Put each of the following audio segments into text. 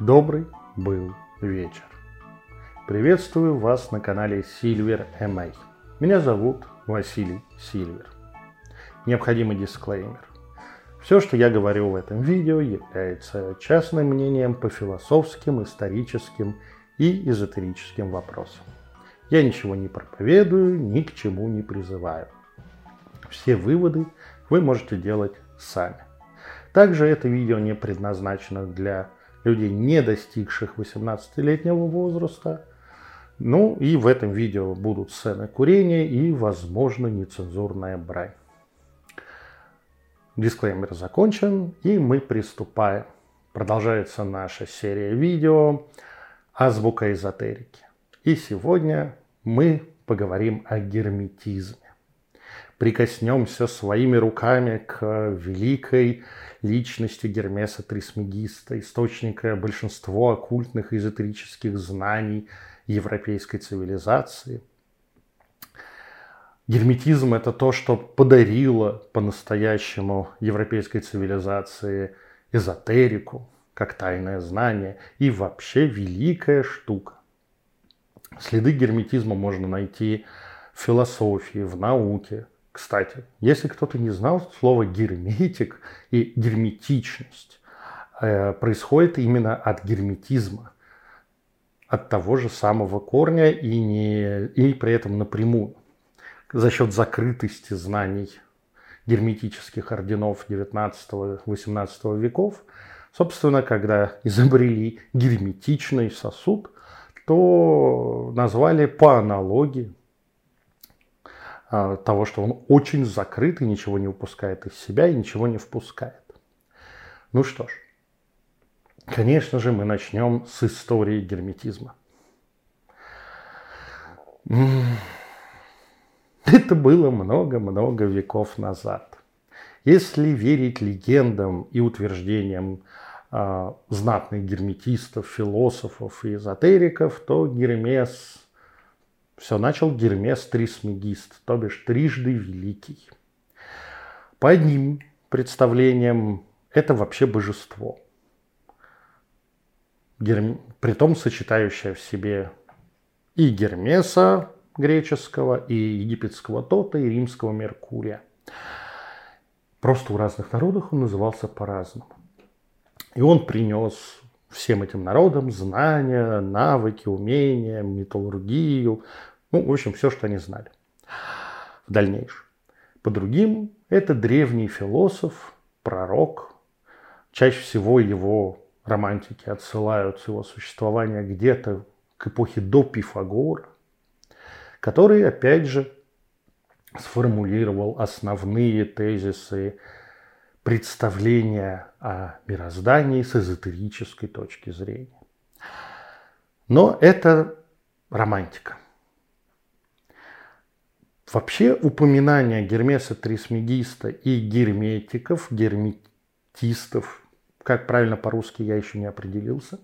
Добрый был вечер. Приветствую вас на канале Silver MA. Меня зовут Василий Сильвер. Необходимый дисклеймер. Все, что я говорю в этом видео, является частным мнением по философским, историческим и эзотерическим вопросам. Я ничего не проповедую, ни к чему не призываю. Все выводы вы можете делать сами. Также это видео не предназначено для людей, не достигших 18-летнего возраста. Ну и в этом видео будут сцены курения и, возможно, нецензурная брань. Дисклеймер закончен, и мы приступаем. Продолжается наша серия видео «Азбука эзотерики». И сегодня мы поговорим о герметизме прикоснемся своими руками к великой личности Гермеса Трисмегиста, источника большинства оккультных и эзотерических знаний европейской цивилизации. Герметизм – это то, что подарило по-настоящему европейской цивилизации эзотерику, как тайное знание, и вообще великая штука. Следы герметизма можно найти в философии, в науке – кстати, если кто-то не знал, слово герметик и герметичность э, происходит именно от герметизма, от того же самого корня и, не, и при этом напрямую. За счет закрытости знаний герметических орденов 19-18 веков, собственно, когда изобрели герметичный сосуд, то назвали по аналогии того, что он очень закрыт и ничего не выпускает из себя и ничего не впускает. Ну что ж, конечно же, мы начнем с истории герметизма. Это было много-много веков назад. Если верить легендам и утверждениям э, знатных герметистов, философов и эзотериков, то Гермес все начал Гермес Трисмегист, то бишь трижды великий. По одним представлениям это вообще божество. Герм... Притом сочетающее в себе и Гермеса греческого, и египетского Тота, и римского Меркурия. Просто у разных народов он назывался по-разному. И он принес всем этим народам знания, навыки, умения, металлургию, ну, в общем, все, что они знали в дальнейшем. По другим, это древний философ, пророк. Чаще всего его романтики отсылают его существования где-то к эпохе до Пифагора, который, опять же, сформулировал основные тезисы представления о мироздании с эзотерической точки зрения. Но это романтика. Вообще упоминание Гермеса Трисмегиста и герметиков, герметистов, как правильно по-русски я еще не определился,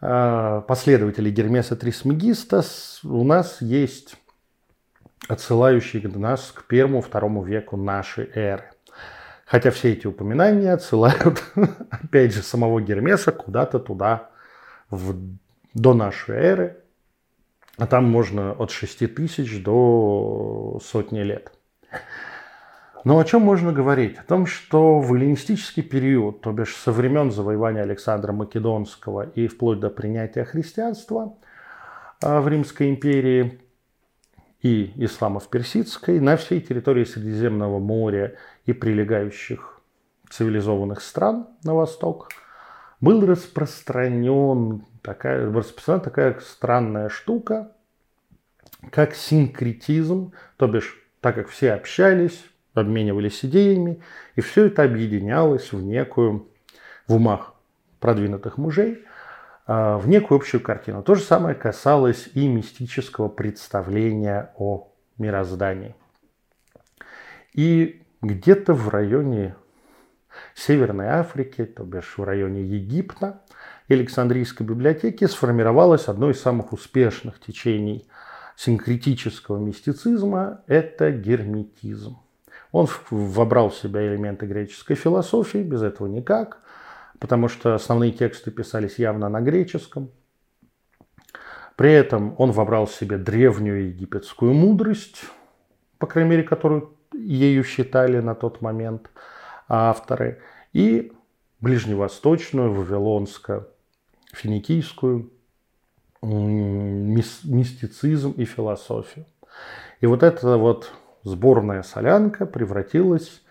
а, последователи Гермеса Трисмегиста у нас есть отсылающие нас к первому-второму веку нашей эры. Хотя все эти упоминания отсылают, опять же, самого Гермеса куда-то туда, в, до нашей эры. А там можно от 6 тысяч до сотни лет. Но о чем можно говорить? О том, что в эллинистический период, то бишь со времен завоевания Александра Македонского и вплоть до принятия христианства а, в Римской империи, и ислама в Персидской на всей территории Средиземного моря и прилегающих цивилизованных стран на восток был распространен такая, распространена такая странная штука, как синкретизм, то бишь так как все общались, обменивались идеями, и все это объединялось в некую, в умах продвинутых мужей, в некую общую картину. То же самое касалось и мистического представления о мироздании. И где-то в районе Северной Африки, то бишь в районе Египта, Александрийской библиотеки сформировалось одно из самых успешных течений синкретического мистицизма – это герметизм. Он вобрал в себя элементы греческой философии, без этого никак – потому что основные тексты писались явно на греческом. При этом он вобрал в себе древнюю египетскую мудрость, по крайней мере, которую ею считали на тот момент авторы, и ближневосточную, вавилонско-финикийскую мистицизм и философию. И вот эта вот сборная солянка превратилась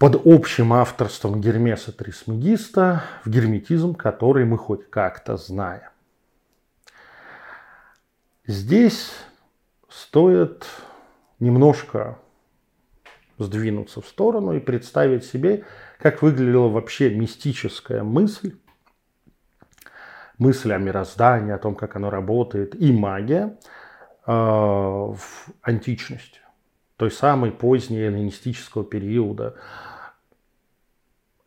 под общим авторством Гермеса Трисмегиста в герметизм, который мы хоть как-то знаем. Здесь стоит немножко сдвинуться в сторону и представить себе, как выглядела вообще мистическая мысль, мысль о мироздании, о том, как оно работает, и магия э, в античности, той самой поздней эллинистического периода.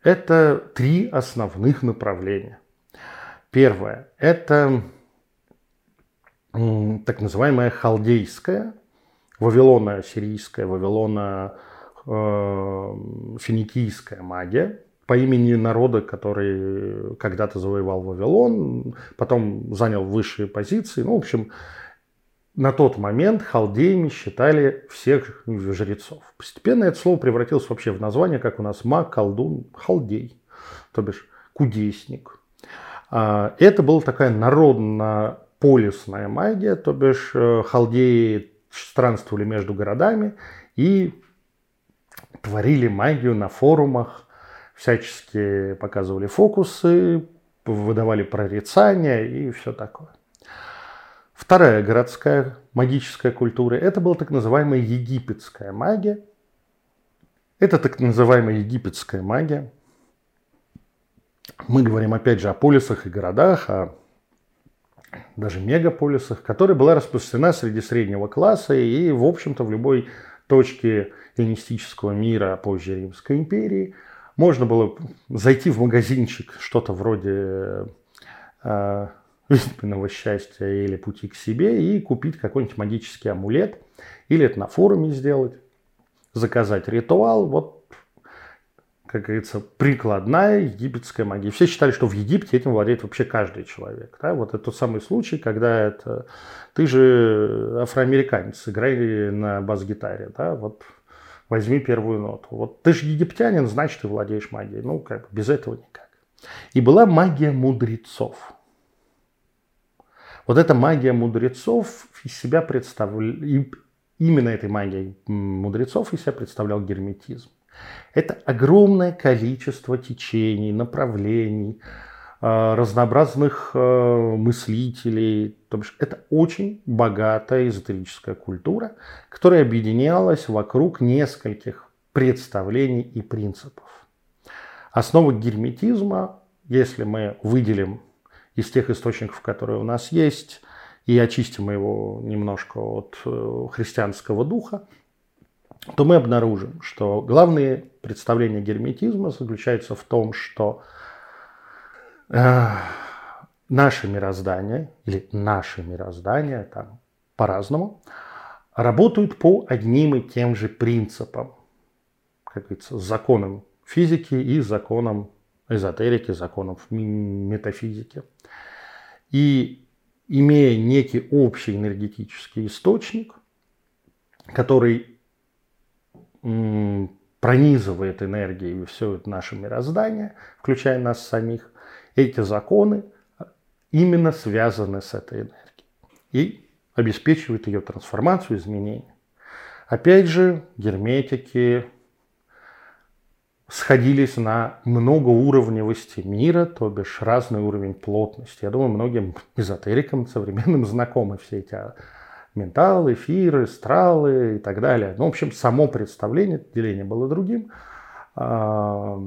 Это три основных направления. Первое – это так называемая халдейская, вавилоно-сирийская, вавилоно-финикийская магия по имени народа, который когда-то завоевал Вавилон, потом занял высшие позиции. Ну, в общем, на тот момент халдеями считали всех жрецов. Постепенно это слово превратилось вообще в название, как у нас маг, колдун, халдей, то бишь кудесник. А, это была такая народная полисная магия, то бишь э, халдеи странствовали между городами и творили магию на форумах, всячески показывали фокусы, выдавали прорицания и все такое. Вторая городская магическая культура – это была так называемая египетская магия. Это так называемая египетская магия. Мы говорим опять же о полисах и городах, о даже мегаполисах, которая была распространена среди среднего класса и, в общем-то, в любой точке эллинистического мира позже Римской империи можно было зайти в магазинчик, что-то вроде э, жизненного счастья или пути к себе и купить какой-нибудь магический амулет, или это на форуме сделать, заказать ритуал, вот как говорится, прикладная египетская магия. Все считали, что в Египте этим владеет вообще каждый человек. Да? Вот это тот самый случай, когда это... Ты же афроамериканец, играй на бас-гитаре. Да? Вот возьми первую ноту. Вот ты же египтянин, значит, ты владеешь магией. Ну, как бы без этого никак. И была магия мудрецов. Вот эта магия мудрецов из себя представляла... Именно этой магией мудрецов из себя представлял герметизм. Это огромное количество течений, направлений, э, разнообразных э, мыслителей. То бишь, это очень богатая эзотерическая культура, которая объединялась вокруг нескольких представлений и принципов. Основа герметизма, если мы выделим из тех источников, которые у нас есть, и очистим его немножко от э, христианского духа, то мы обнаружим, что главные представления герметизма заключаются в том, что э, наше мироздание, или наше мироздание, там по-разному, работают по одним и тем же принципам, как говорится, законам физики и законам эзотерики, законам метафизики. И имея некий общий энергетический источник, который пронизывает энергией все это наше мироздание, включая нас самих, эти законы именно связаны с этой энергией и обеспечивают ее трансформацию, изменение. Опять же, герметики сходились на многоуровневости мира, то бишь разный уровень плотности. Я думаю, многим эзотерикам современным знакомы все эти ментал, эфиры, стралы и так далее. Ну, в общем, само представление, деление было другим, а,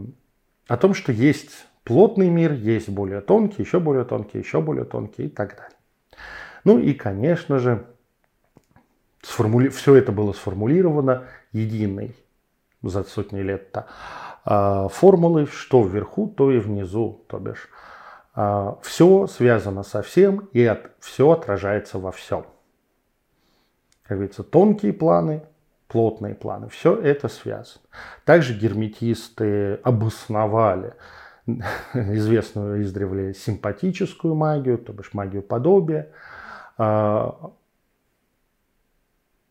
о том, что есть плотный мир, есть более тонкий, еще более тонкий, еще более тонкий и так далее. Ну и, конечно же, сформули... все это было сформулировано единой за сотни лет-то а, формулой, что вверху, то и внизу, то бишь. А, все связано со всем и от... все отражается во всем как говорится, тонкие планы, плотные планы. Все это связано. Также герметисты обосновали известную издревле симпатическую магию, то бишь магию подобия. А,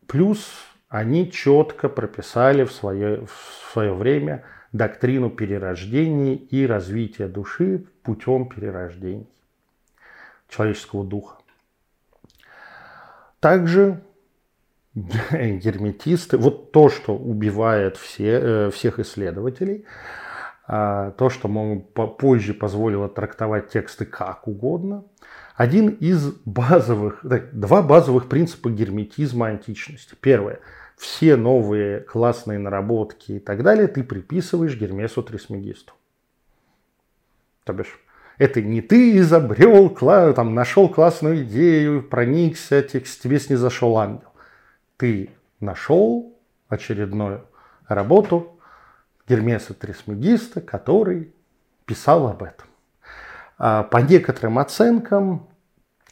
плюс они четко прописали в свое, в свое время доктрину перерождений и развития души путем перерождений человеческого духа. Также герметисты, вот то, что убивает все, э, всех исследователей, а, то, что мы позже позволило трактовать тексты как угодно, один из базовых, два базовых принципа герметизма античности. Первое. Все новые классные наработки и так далее ты приписываешь Гермесу Трисмегисту. То бишь, это не ты изобрел, там, нашел классную идею, проникся, тебе снизошел ангел. Ты нашел очередную работу Гермеса Трисмегиста, который писал об этом. А по некоторым оценкам,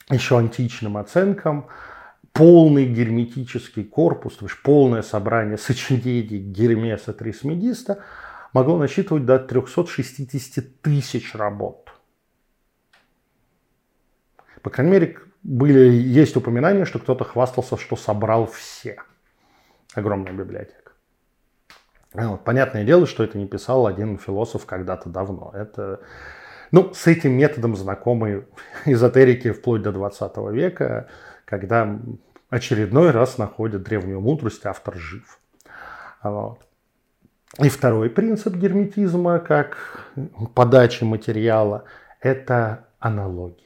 еще античным оценкам, полный герметический корпус, то есть полное собрание сочинений Гермеса Трисмегиста могло насчитывать до 360 тысяч работ. По крайней мере, были, есть упоминания, что кто-то хвастался, что собрал все. Огромная библиотека. Вот. Понятное дело, что это не писал один философ когда-то давно. Это, ну, с этим методом знакомы эзотерики вплоть до 20 века, когда очередной раз находят древнюю мудрость, автор жив. Вот. И второй принцип герметизма, как подачи материала, это аналогия.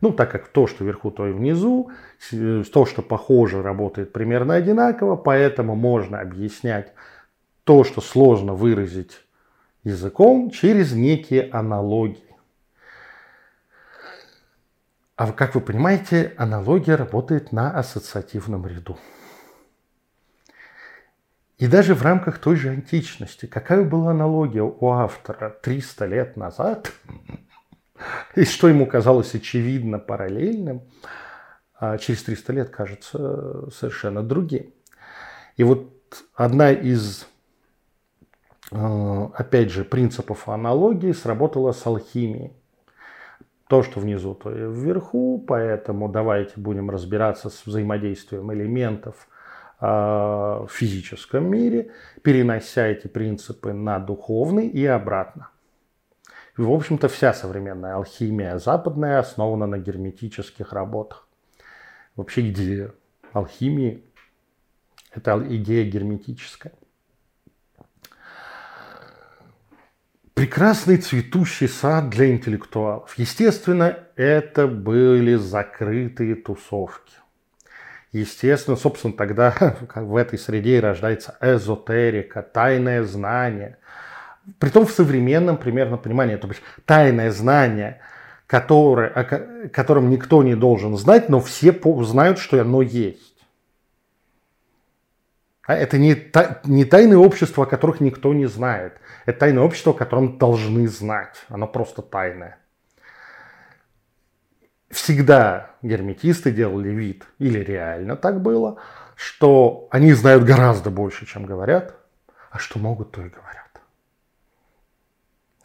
Ну, так как то, что вверху, то и внизу, то, что похоже, работает примерно одинаково, поэтому можно объяснять то, что сложно выразить языком, через некие аналогии. А как вы понимаете, аналогия работает на ассоциативном ряду. И даже в рамках той же античности, какая была аналогия у автора 300 лет назад, и что ему казалось очевидно параллельным, а через 300 лет кажется совершенно другим. И вот одна из, э, опять же, принципов аналогии сработала с алхимией. То, что внизу, то и вверху, поэтому давайте будем разбираться с взаимодействием элементов э, в физическом мире, перенося эти принципы на духовный и обратно. В общем-то, вся современная алхимия западная основана на герметических работах. Вообще идея алхимии – это идея герметическая. Прекрасный цветущий сад для интеллектуалов. Естественно, это были закрытые тусовки. Естественно, собственно, тогда в этой среде и рождается эзотерика, тайное знание – Притом в современном примерно понимании, то есть тайное знание, которое, о котором никто не должен знать, но все знают, что оно есть. А это не, та, не тайное общество, о которых никто не знает. Это тайное общество, о котором должны знать. Оно просто тайное. Всегда герметисты делали вид, или реально так было, что они знают гораздо больше, чем говорят, а что могут, то и говорят.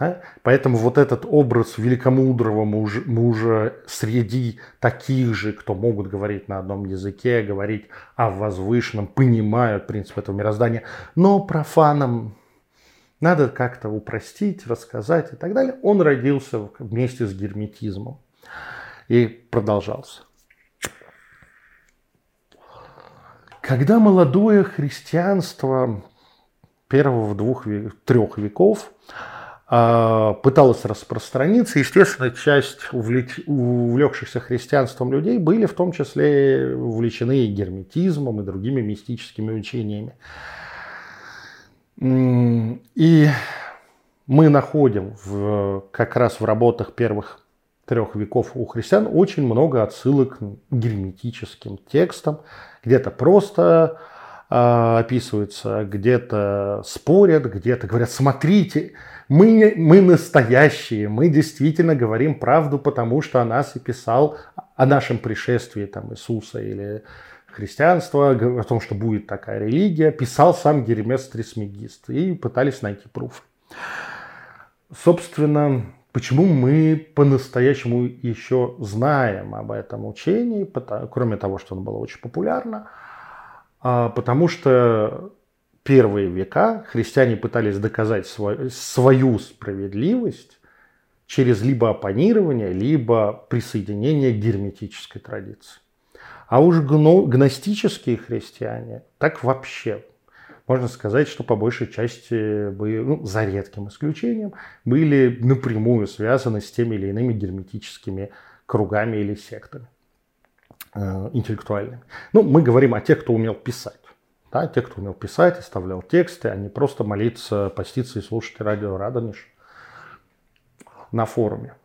Да? Поэтому вот этот образ великомудрого мужа, мужа среди таких же, кто могут говорить на одном языке, говорить о возвышенном, понимают принцип этого мироздания, но профанам надо как-то упростить, рассказать и так далее. Он родился вместе с герметизмом и продолжался. Когда молодое христианство первого двух, трех веков пыталась распространиться. Естественно, часть увлеч... увлекшихся христианством людей были в том числе увлечены и герметизмом, и другими мистическими учениями. И мы находим в, как раз в работах первых трех веков у христиан очень много отсылок к герметическим текстам. Где-то просто э, описывается, где-то спорят, где-то говорят, смотрите, мы, мы настоящие, мы действительно говорим правду, потому что о нас и писал, о нашем пришествии там, Иисуса или христианства, о том, что будет такая религия, писал сам Геремес Трисмегист и пытались найти пруф. собственно, почему мы по-настоящему еще знаем об этом учении, кроме того, что оно было очень популярно, а, потому что первые века христиане пытались доказать свою справедливость через либо оппонирование, либо присоединение к герметической традиции. А уж гностические христиане так вообще можно сказать, что по большей части, ну, за редким исключением, были напрямую связаны с теми или иными герметическими кругами или сектами э, интеллектуальными. Ну, мы говорим о тех, кто умел писать. Да, те, кто умел писать, оставлял тексты, а не просто молиться, поститься и слушать радио Радонеж на форуме.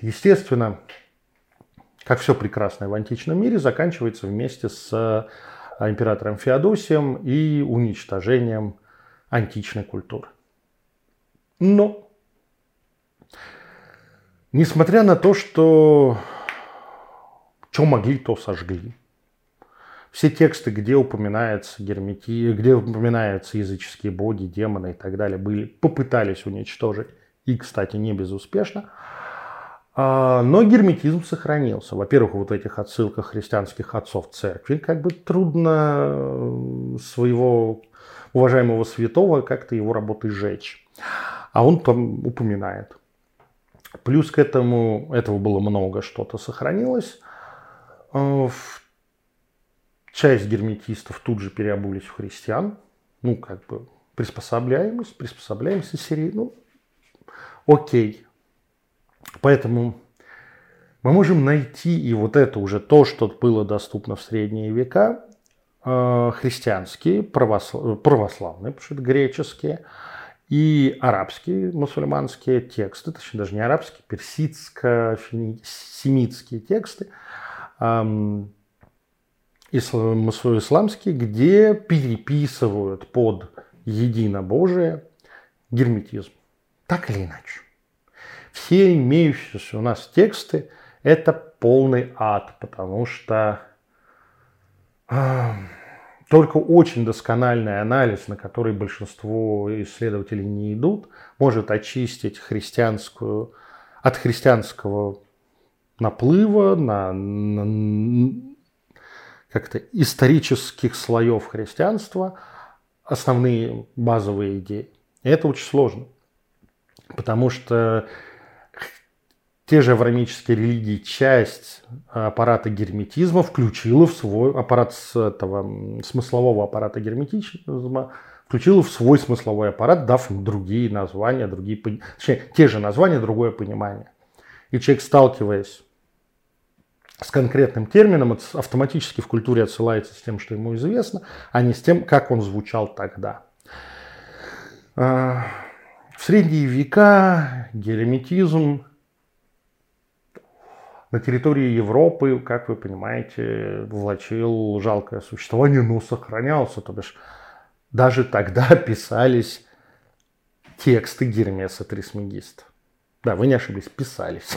Естественно, как все прекрасное в античном мире, заканчивается вместе с а, императором Феодосием и уничтожением античной культуры. Но, несмотря на то, что что могли, то сожгли. Все тексты, где упоминается гермети, где упоминаются языческие боги, демоны и так далее, были, попытались уничтожить. И, кстати, не безуспешно. А, но герметизм сохранился. Во-первых, вот этих отсылках христианских отцов церкви как бы трудно э, своего уважаемого святого как-то его работы сжечь. А он там упоминает. Плюс к этому, этого было много, что-то сохранилось. Э, часть герметистов тут же переобулись в христиан. Ну, как бы приспособляемость, приспособляемся серии. Ну, окей, Поэтому мы можем найти и вот это уже то, что было доступно в средние века, э, христианские, православ... православные, потому что это греческие, и арабские, мусульманские тексты, точнее даже не арабские, персидско-семитские тексты, исламские, где переписывают под единобожие герметизм. Так или иначе все имеющиеся у нас тексты – это полный ад, потому что э, только очень доскональный анализ, на который большинство исследователей не идут, может очистить христианскую от христианского наплыва на, на как-то исторических слоев христианства основные базовые идеи. И это очень сложно, потому что те же аврамические религии часть аппарата герметизма включила в свой аппарат этого смыслового аппарата герметизма, включила в свой смысловой аппарат, дав им другие названия, другие, точнее, те же названия, другое понимание. И человек, сталкиваясь с конкретным термином, автоматически в культуре отсылается с тем, что ему известно, а не с тем, как он звучал тогда. А, в средние века герметизм на территории Европы, как вы понимаете, влачил жалкое существование, но сохранялся. То бишь, даже тогда писались тексты Гермеса Трисмегиста. Да, вы не ошиблись, писались.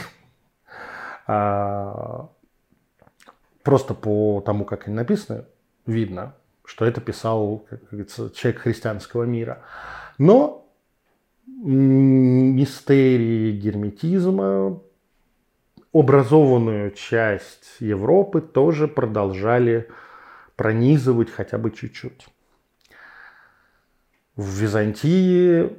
Просто по тому, как они написаны, видно, что это писал, как говорится, человек христианского мира. Но мистерии герметизма образованную часть Европы тоже продолжали пронизывать хотя бы чуть-чуть. В Византии,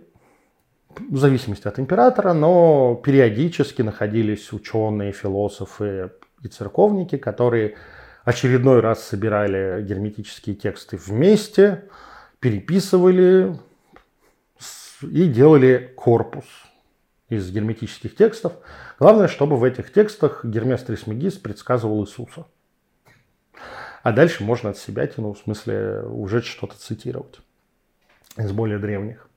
в зависимости от императора, но периодически находились ученые, философы и церковники, которые очередной раз собирали герметические тексты вместе, переписывали и делали корпус – из герметических текстов. Главное, чтобы в этих текстах Гермес Трисмегис предсказывал Иисуса. А дальше можно от себя тянуть, в смысле уже что-то цитировать из более древних.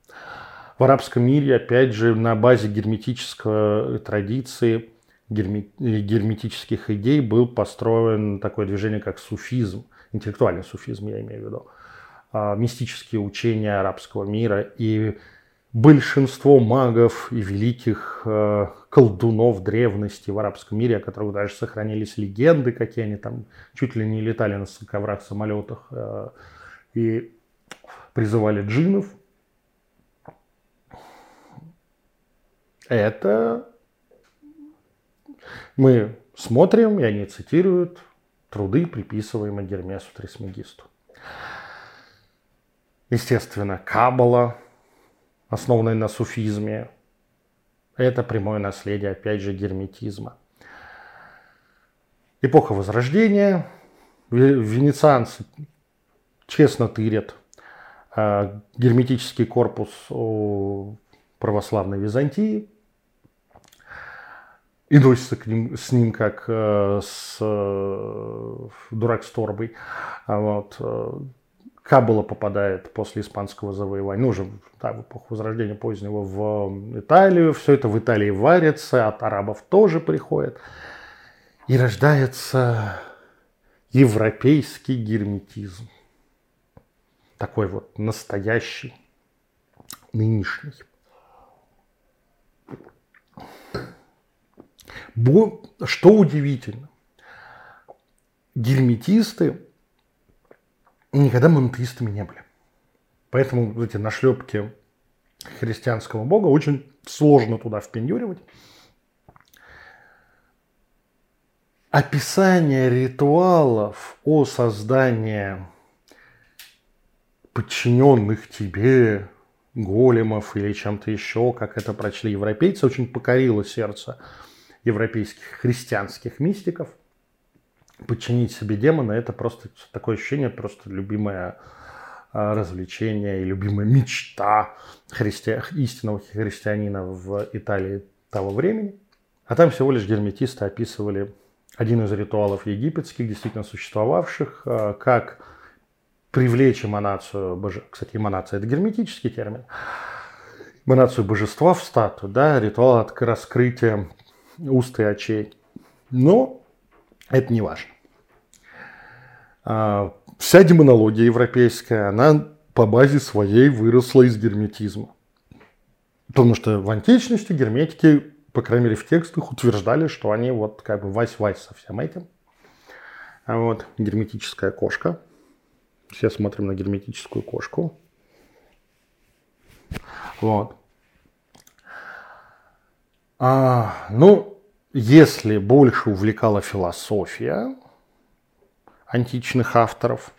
В арабском мире, опять же, на базе герметической традиции, герметических идей был построен такое движение, как суфизм, интеллектуальный суфизм, я имею в виду, а, мистические учения арабского мира. И большинство магов и великих э, колдунов древности в арабском мире, о которых даже сохранились легенды, какие они там чуть ли не летали на коврах, самолетах э, и призывали джинов. Это мы смотрим, и они цитируют труды, приписываемые Гермесу Трисмегисту. Естественно, Каббала, основанная на суфизме, это прямое наследие, опять же, герметизма. Эпоха Возрождения. Венецианцы честно тырят а, герметический корпус православной Византии и носится к ним, с ним как э, с э, дурак с торбой. А вот. Э, Кабула попадает после испанского завоевания, ну уже да, в эпоху Возрождения позднего, в Италию. Все это в Италии варится, от арабов тоже приходит. И рождается европейский герметизм. Такой вот настоящий, нынешний. Что удивительно, герметисты никогда монотеистами не были. Поэтому эти нашлепки христианского бога очень сложно туда впендюривать. Описание ритуалов о создании подчиненных тебе големов или чем-то еще, как это прочли европейцы, очень покорило сердце европейских христианских мистиков. Подчинить себе демона – это просто такое ощущение, просто любимое а, развлечение и любимая мечта христи... истинного христианина в Италии того времени. А там всего лишь герметисты описывали один из ритуалов египетских, действительно существовавших, а, как привлечь эманацию, боже... кстати, эманация – это герметический термин, эманацию божества в статую, да, ритуал от раскрытия уст и очей. Но это не важно. А, вся демонология европейская, она по базе своей выросла из герметизма. Потому что в античности герметики, по крайней мере в текстах, утверждали, что они вот как бы вась-вась со всем этим. А вот герметическая кошка. Все смотрим на герметическую кошку. Вот. А, ну, если больше увлекала философия античных авторов,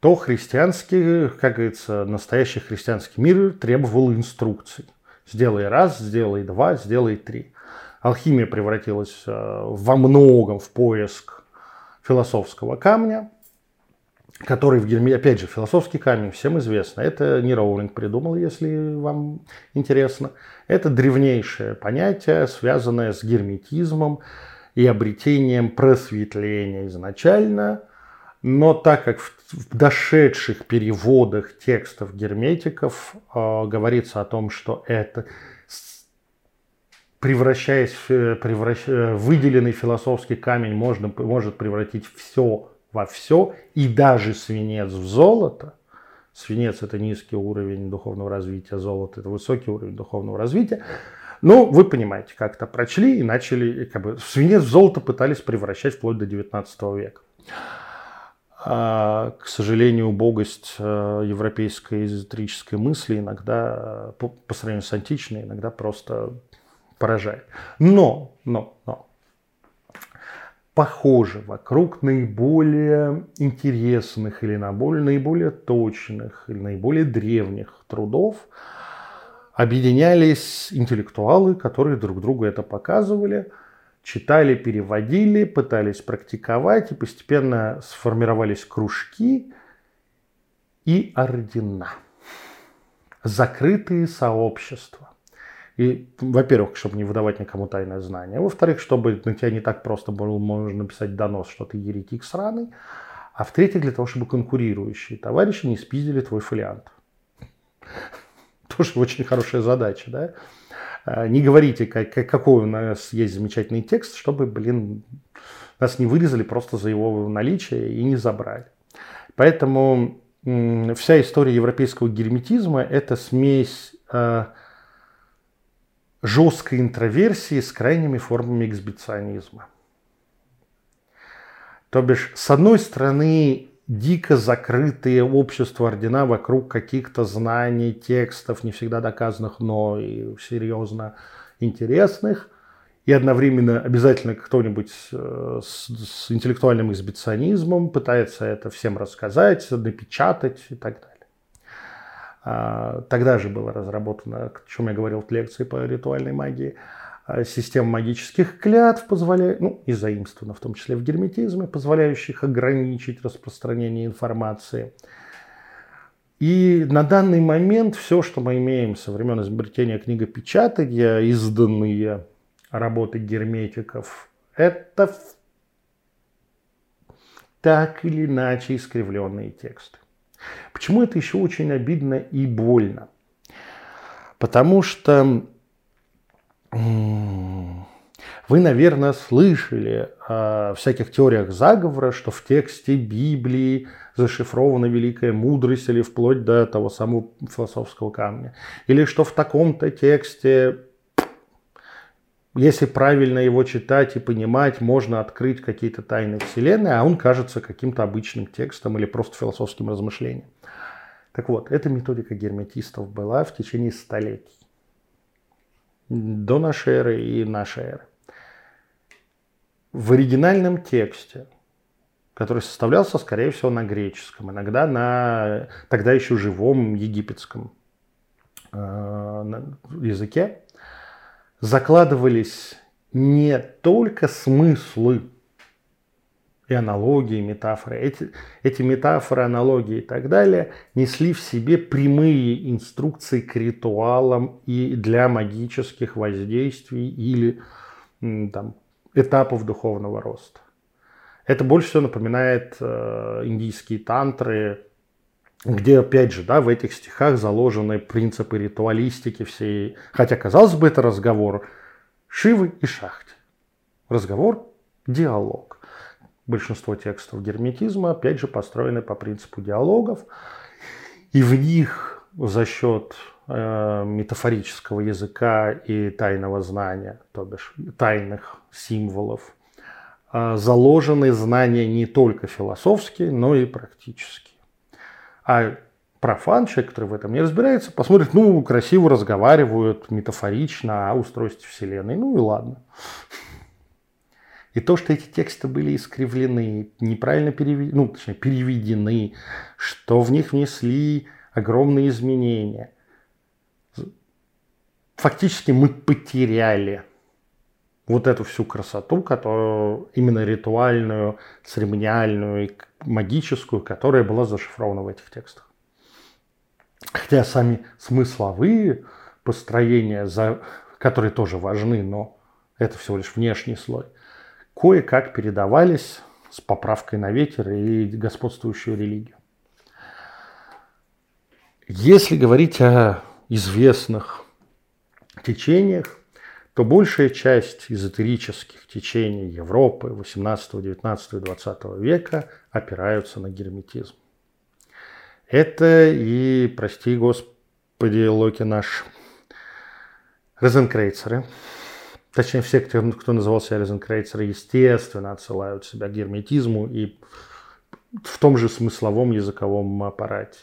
то христианский, как говорится, настоящий христианский мир требовал инструкций. Сделай раз, сделай два, сделай три. Алхимия превратилась э, во многом в поиск философского камня – который в Герме, опять же, философский камень, всем известно. Это не Роулинг придумал, если вам интересно. Это древнейшее понятие, связанное с герметизмом и обретением просветления изначально. Но так как в, дошедших переводах текстов герметиков э, говорится о том, что это превращаясь в превращ... выделенный философский камень можно, может превратить все во все, и даже свинец в золото. Свинец – это низкий уровень духовного развития, золото – это высокий уровень духовного развития. Ну, вы понимаете, как это прочли и начали, как бы, свинец в золото пытались превращать вплоть до 19 века. А, к сожалению, убогость э, европейской эзотерической мысли иногда, по, по сравнению с античной, иногда просто поражает. Но, но, но, похожи вокруг наиболее интересных или наиболее точных или наиболее древних трудов объединялись интеллектуалы, которые друг другу это показывали, читали, переводили, пытались практиковать, и постепенно сформировались кружки и ордена, закрытые сообщества. И, во-первых, чтобы не выдавать никому тайное знание. Во-вторых, чтобы на тебя не так просто было можно написать донос, что ты еретик сраный. А в-третьих, для того, чтобы конкурирующие товарищи не спиздили твой фолиант. Тоже очень хорошая задача, да? А, не говорите, как, какой у нас есть замечательный текст, чтобы, блин, нас не вырезали просто за его наличие и не забрали. Поэтому вся история европейского герметизма – это смесь а, жесткой интроверсии с крайними формами эксбиционизма. То бишь, с одной стороны, дико закрытые общества ордена вокруг каких-то знаний, текстов, не всегда доказанных, но и серьезно интересных, и одновременно обязательно кто-нибудь э, с, с интеллектуальным эксбиционизмом пытается это всем рассказать, напечатать и так далее. А, тогда же было разработано, о чем я говорил в лекции по ритуальной магии, а, система магических клятв, позволяя, ну, и заимствована в том числе в герметизме, позволяющих ограничить распространение информации. И на данный момент все, что мы имеем со времен изобретения книгопечатания, изданные работы герметиков, это так или иначе искривленные тексты. Почему это еще очень обидно и больно? Потому что вы, наверное, слышали о всяких теориях заговора, что в тексте Библии зашифрована великая мудрость или вплоть до того самого философского камня. Или что в таком-то тексте, если правильно его читать и понимать, можно открыть какие-то тайны Вселенной, а он кажется каким-то обычным текстом или просто философским размышлением. Так вот, эта методика герметистов была в течение столетий. До нашей эры и нашей эры. В оригинальном тексте, который составлялся, скорее всего, на греческом, иногда на тогда еще живом египетском э, языке, закладывались не только смыслы и аналогии, метафоры. Эти, эти метафоры, аналогии и так далее несли в себе прямые инструкции к ритуалам и для магических воздействий или там, этапов духовного роста. Это больше всего напоминает э, индийские тантры, где, опять же, да, в этих стихах заложены принципы ритуалистики всей. Хотя, казалось бы, это разговор Шивы и Шахти. Разговор, диалог. Большинство текстов герметизма, опять же, построены по принципу диалогов. И в них за счет э, метафорического языка и тайного знания, то бишь тайных символов, э, заложены знания не только философские, но и практические. А профан, человек, который в этом не разбирается, посмотрит, ну, красиво разговаривают, метафорично о устройстве Вселенной, ну и ладно. И то, что эти тексты были искривлены, неправильно переведены, ну, точнее, переведены, что в них внесли огромные изменения. Фактически мы потеряли вот эту всю красоту, которую именно ритуальную, церемониальную и магическую, которая была зашифрована в этих текстах. Хотя сами смысловые построения, которые тоже важны, но это всего лишь внешний слой – кое-как передавались с поправкой на ветер и господствующую религию. Если говорить о известных течениях, то большая часть эзотерических течений Европы 18, 19, 20 века опираются на герметизм. Это и, прости господи, Локи наш, розенкрейцеры – точнее все, кто, кто называл себя Розенкрейцеры, естественно, отсылают себя к герметизму и в том же смысловом языковом аппарате.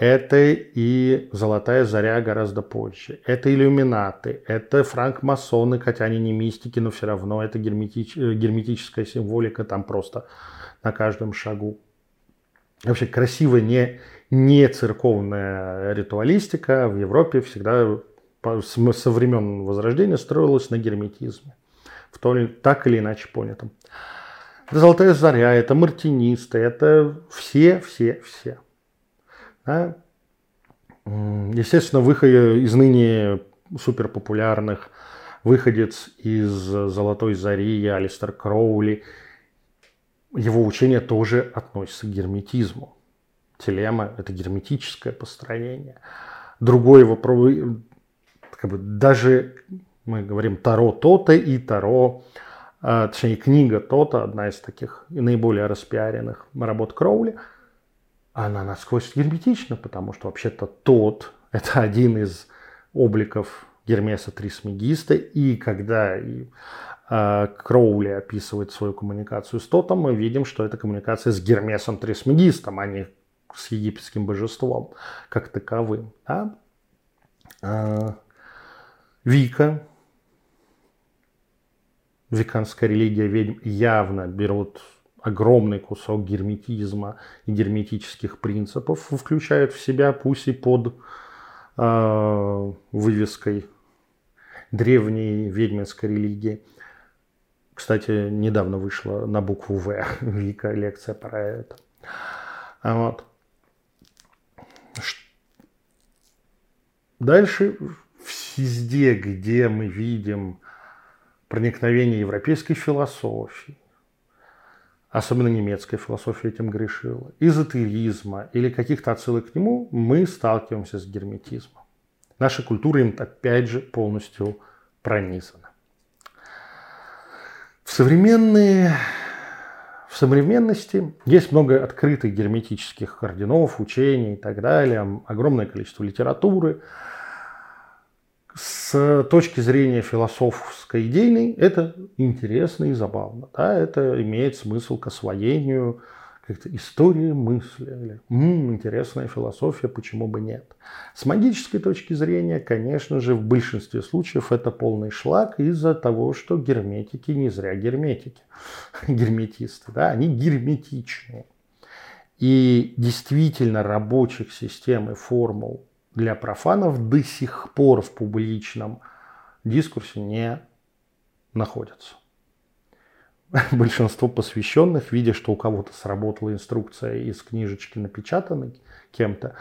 Это и «Золотая заря» гораздо позже. Это иллюминаты, это франкмасоны, хотя они не мистики, но все равно это герметич, герметическая символика там просто на каждом шагу. Вообще красивая не, не церковная ритуалистика в Европе всегда со времен Возрождения строилась на герметизме. В то, так или иначе понятом. Это «Золотая заря», это «Мартинисты», это все, все, все. Да? Естественно, выход из ныне суперпопулярных выходец из «Золотой зари» Алистер Кроули, его учение тоже относится к герметизму. Телема – это герметическое построение. Другой его как бы даже мы говорим Таро то-то и Таро, а, точнее книга то-то, одна из таких наиболее распиаренных работ Кроули, она насквозь герметична, потому что вообще-то тот – это один из обликов Гермеса Трисмегиста, и когда э, Кроули описывает свою коммуникацию с Тотом, мы видим, что это коммуникация с Гермесом Трисмегистом, а не с египетским божеством как таковым. Да? А, Вика, веканская религия ведьм явно берут огромный кусок герметизма и герметических принципов, включают в себя, пусть и под э, вывеской древней ведьминской религии. Кстати, недавно вышла на букву В великая лекция про это. Вот. Дальше везде, где мы видим проникновение европейской философии, особенно немецкая философия этим грешила, эзотеризма или каких-то отсылок к нему, мы сталкиваемся с герметизмом. Наша культура им опять же полностью пронизана. В, современные, в современности есть много открытых герметических орденов, учений и так далее, огромное количество литературы – с точки зрения философской идейной это интересно и забавно. Да? Это имеет смысл к освоению как-то истории мысли. Или, М-м, интересная философия, почему бы нет. С магической точки зрения, конечно же, в большинстве случаев это полный шлак из-за того, что герметики не зря герметики, герметисты, да, они герметичные. И действительно рабочих систем и формул для профанов до сих пор в публичном дискурсе не находятся. Большинство посвященных, видя, что у кого-то сработала инструкция из книжечки, напечатанной кем-то,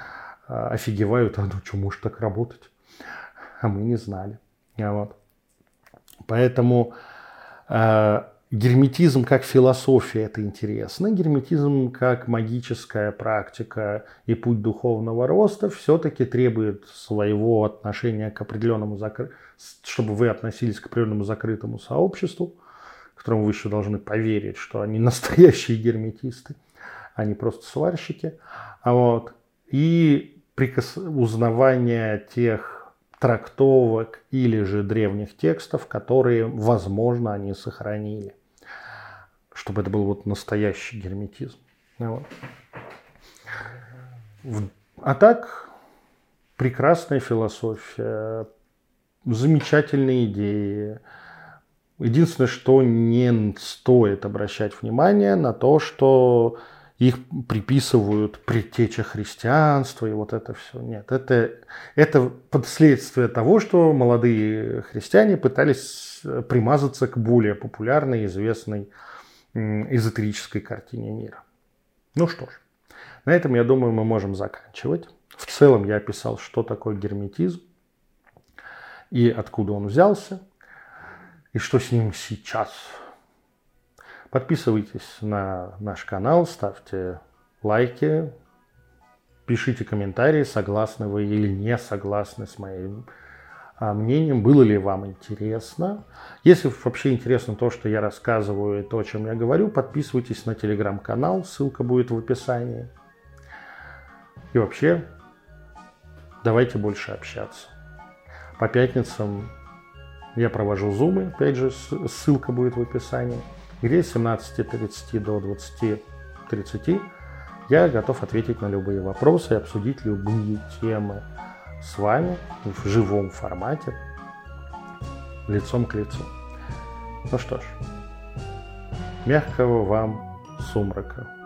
а, офигевают, а ну что, может так работать? А мы не знали. Вот. Поэтому а, Герметизм как философия – это интересно. Герметизм как магическая практика и путь духовного роста все-таки требует своего отношения к определенному, закры... чтобы вы относились к определенному закрытому сообществу, которому вы еще должны поверить, что они настоящие герметисты, а не просто сварщики. А вот. И прикос... узнавание тех трактовок или же древних текстов, которые, возможно, они сохранили чтобы это был вот настоящий герметизм. Вот. А так, прекрасная философия, замечательные идеи. Единственное, что не стоит обращать внимание на то, что их приписывают предтеча христианства и вот это все. Нет, это, это последствие того, что молодые христиане пытались примазаться к более популярной и известной эзотерической картине мира. Ну что ж, на этом, я думаю, мы можем заканчивать. В целом я описал, что такое герметизм и откуда он взялся, и что с ним сейчас. Подписывайтесь на наш канал, ставьте лайки, пишите комментарии, согласны вы или не согласны с моим мнением, было ли вам интересно. Если вообще интересно то, что я рассказываю и то, о чем я говорю, подписывайтесь на телеграм-канал, ссылка будет в описании. И вообще, давайте больше общаться. По пятницам я провожу зумы, опять же, ссылка будет в описании, где с 17.30 до 20.30 я готов ответить на любые вопросы и обсудить любые темы с вами в живом формате, лицом к лицу. Ну что ж, мягкого вам сумрака.